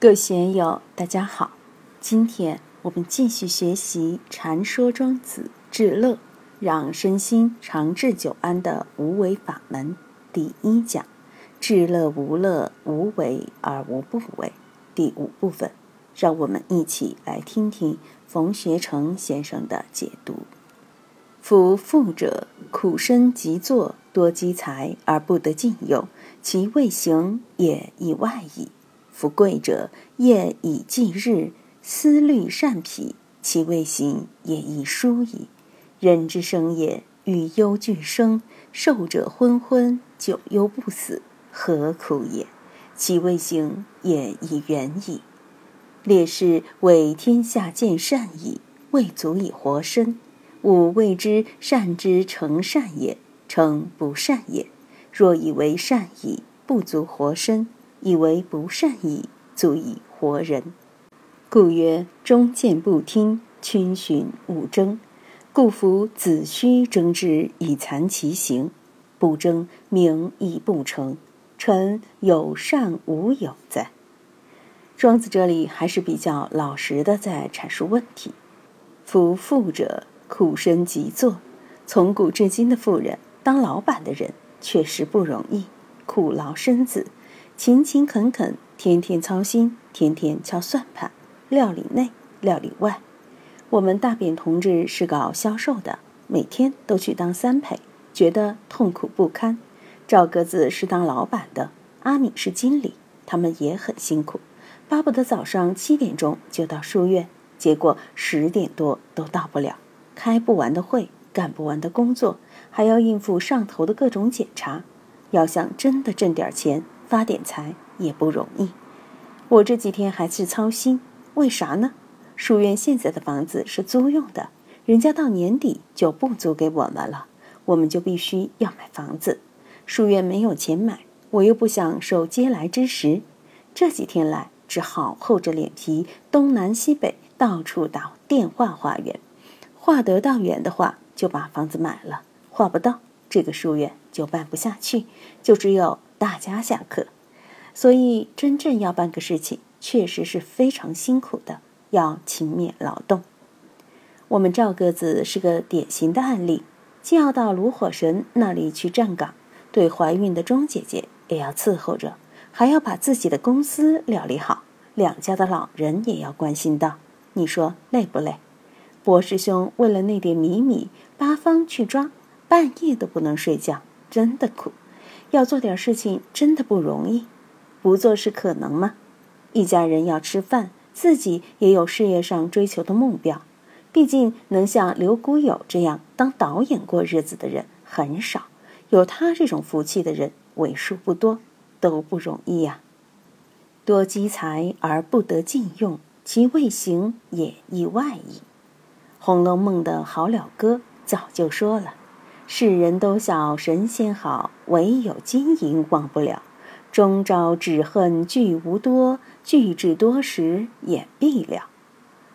各位学友，大家好。今天我们继续学习《禅说庄子治乐，让身心长治久安的无为法门》第一讲：治乐无乐，无为而无不为。第五部分，让我们一起来听听冯学成先生的解读。夫富者，苦身极作，多积财而不得尽用，其未行也以外矣。夫贵者，业以继日，思虑善脾，其未行也亦疏矣。人之生也，与忧俱生，寿者昏昏，久忧不死，何苦也？其未行也亦远矣。烈士为天下见善矣，未足以活身。吾谓之善之成善也，成不善也。若以为善矣，不足活身。以为不善矣，足以活人。故曰：忠谏不听，亲循勿争。故夫子虚争之以残其行，不争名亦不成。臣有善无有哉？庄子这里还是比较老实的，在阐述问题。夫富者，苦身极作。从古至今的富人，当老板的人确实不容易，苦劳身子。勤勤恳恳，天天操心，天天敲算盘，料理内，料理外。我们大扁同志是搞销售的，每天都去当三陪，觉得痛苦不堪。赵格子是当老板的，阿敏是经理，他们也很辛苦，巴不得早上七点钟就到书院，结果十点多都到不了，开不完的会，干不完的工作，还要应付上头的各种检查。要想真的挣点钱。发点财也不容易，我这几天还是操心，为啥呢？书院现在的房子是租用的，人家到年底就不租给我们了，我们就必须要买房子。书院没有钱买，我又不想受嗟来之食，这几天来只好厚着脸皮东南西北到处打电话画园，画得到远的话就把房子买了，画不到这个书院就办不下去，就只有。大家下课，所以真正要办个事情，确实是非常辛苦的，要勤勉劳动。我们赵个子是个典型的案例，既要到炉火神那里去站岗，对怀孕的钟姐姐也要伺候着，还要把自己的公司料理好，两家的老人也要关心到。你说累不累？博师兄为了那点米米，八方去抓，半夜都不能睡觉，真的苦。要做点事情真的不容易，不做是可能吗？一家人要吃饭，自己也有事业上追求的目标。毕竟能像刘谷友这样当导演过日子的人很少，有他这种福气的人为数不多，都不容易呀。多积财而不得尽用，其未行也意外矣。《红楼梦》的好了歌早就说了。世人都晓神仙好，唯有金银忘不了。终朝只恨聚无多，聚至多时眼闭了。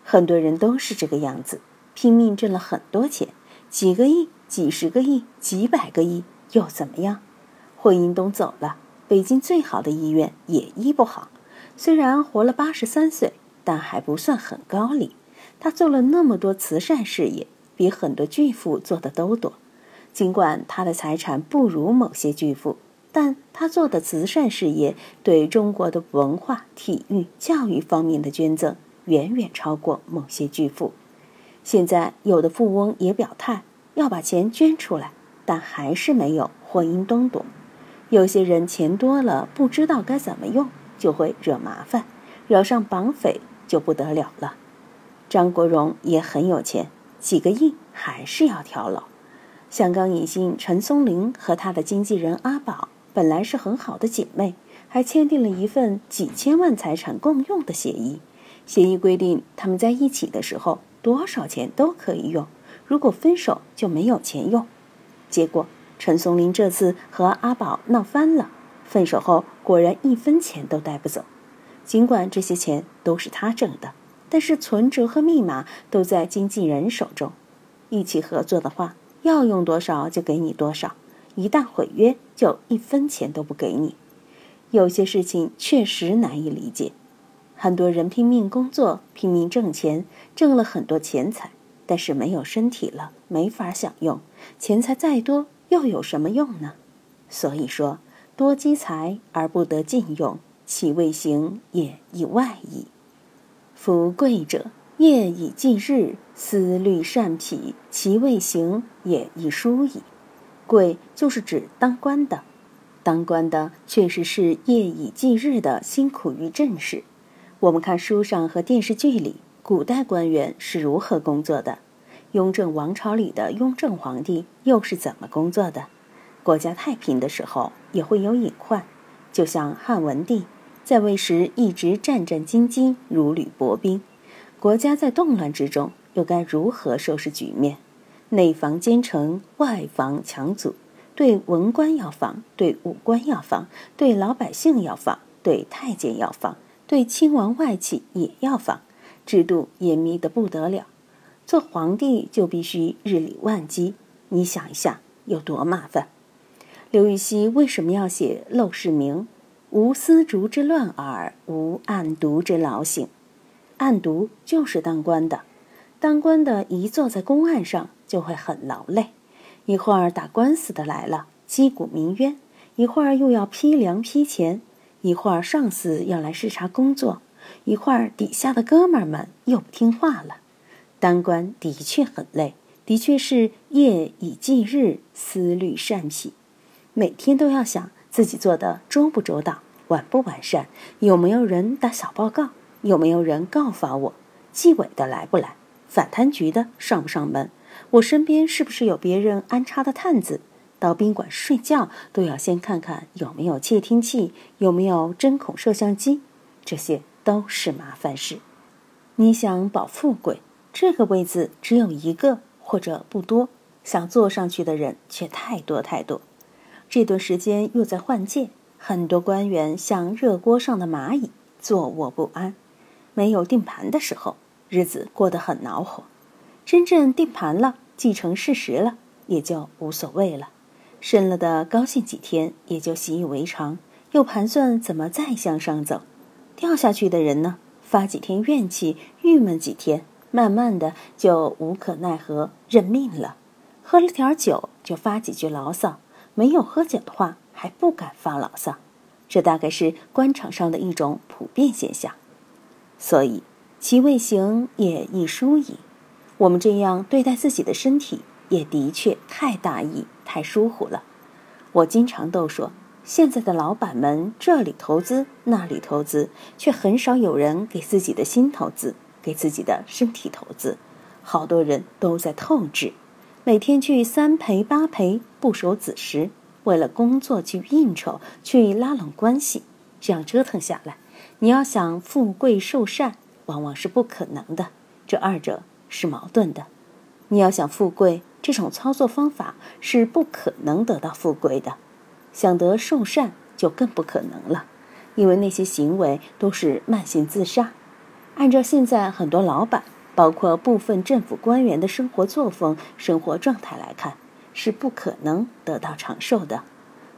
很多人都是这个样子，拼命挣了很多钱，几个亿、几十个亿、几百个亿，又怎么样？霍英东走了，北京最好的医院也医不好。虽然活了八十三岁，但还不算很高龄。他做了那么多慈善事业，比很多巨富做的都多。尽管他的财产不如某些巨富，但他做的慈善事业对中国的文化、体育、教育方面的捐赠远远超过某些巨富。现在有的富翁也表态要把钱捐出来，但还是没有霍英东多。有些人钱多了不知道该怎么用，就会惹麻烦，惹上绑匪就不得了了。张国荣也很有钱，几个亿还是要跳楼。香港影星陈松伶和她的经纪人阿宝本来是很好的姐妹，还签订了一份几千万财产共用的协议。协议规定，他们在一起的时候多少钱都可以用，如果分手就没有钱用。结果陈松伶这次和阿宝闹翻了，分手后果然一分钱都带不走。尽管这些钱都是他挣的，但是存折和密码都在经纪人手中。一起合作的话。要用多少就给你多少，一旦毁约就一分钱都不给你。有些事情确实难以理解，很多人拼命工作，拼命挣钱，挣了很多钱财，但是没有身体了，没法享用。钱财再多，又有什么用呢？所以说，多积财而不得尽用，其未行也已外矣。夫贵者，夜以继日，思虑善脾，其未行也亦殊矣。贵就是指当官的，当官的确实是夜以继日的辛苦于政事。我们看书上和电视剧里，古代官员是如何工作的？雍正王朝里的雍正皇帝又是怎么工作的？国家太平的时候也会有隐患，就像汉文帝在位时一直战战兢兢，如履薄冰。国家在动乱之中，又该如何收拾局面？内防奸臣，外防强族，对文官要防，对武官要防，对老百姓要防，对太监要防。对亲王外戚也要防，制度严密的不得了。做皇帝就必须日理万机，你想一下有多麻烦。刘禹锡为什么要写《陋室铭》？无丝竹之乱耳，无案牍之劳形。案牍就是当官的，当官的一坐在公案上就会很劳累，一会儿打官司的来了，击鼓鸣冤；一会儿又要批粮批钱。一会儿上司要来视察工作，一会儿底下的哥们儿们又不听话了。当官的确很累，的确是夜以继日，思虑善脾，每天都要想自己做的周不周到，完不完善，有没有人打小报告，有没有人告发我，纪委的来不来，反贪局的上不上门，我身边是不是有别人安插的探子。到宾馆睡觉都要先看看有没有窃听器，有没有针孔摄像机，这些都是麻烦事。你想保富贵，这个位子只有一个或者不多，想坐上去的人却太多太多。这段时间又在换届，很多官员像热锅上的蚂蚁，坐卧不安。没有定盘的时候，日子过得很恼火；真正定盘了，既成事实了，也就无所谓了。升了的高兴几天，也就习以为常，又盘算怎么再向上走。掉下去的人呢，发几天怨气，郁闷几天，慢慢的就无可奈何，认命了。喝了点酒就发几句牢骚，没有喝酒的话还不敢发牢骚。这大概是官场上的一种普遍现象。所以，其未行也亦疏矣。我们这样对待自己的身体。也的确太大意、太疏忽了。我经常都说，现在的老板们这里投资、那里投资，却很少有人给自己的心投资，给自己的身体投资。好多人都在透支，每天去三陪八陪，不守子时，为了工作去应酬、去拉拢关系，这样折腾下来，你要想富贵寿善，往往是不可能的。这二者是矛盾的。你要想富贵。这种操作方法是不可能得到富贵的，想得受善就更不可能了，因为那些行为都是慢性自杀。按照现在很多老板，包括部分政府官员的生活作风、生活状态来看，是不可能得到长寿的。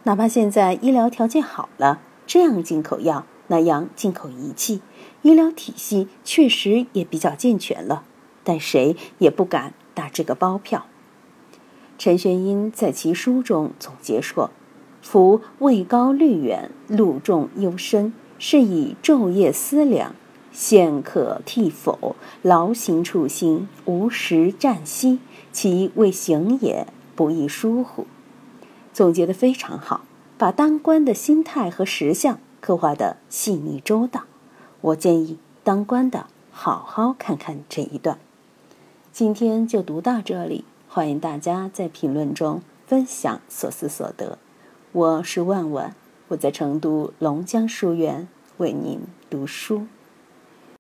哪怕现在医疗条件好了，这样进口药，那样进口仪器，医疗体系确实也比较健全了，但谁也不敢打这个包票。陈玄英在其书中总结说：“夫位高虑远，路重忧深，是以昼夜思量，现可替否？劳心处心，无时暂息，其未行也，不亦疏乎？”总结的非常好，把当官的心态和实相刻画的细腻周到。我建议当官的好好看看这一段。今天就读到这里。欢迎大家在评论中分享所思所得。我是万万，我在成都龙江书院为您读书。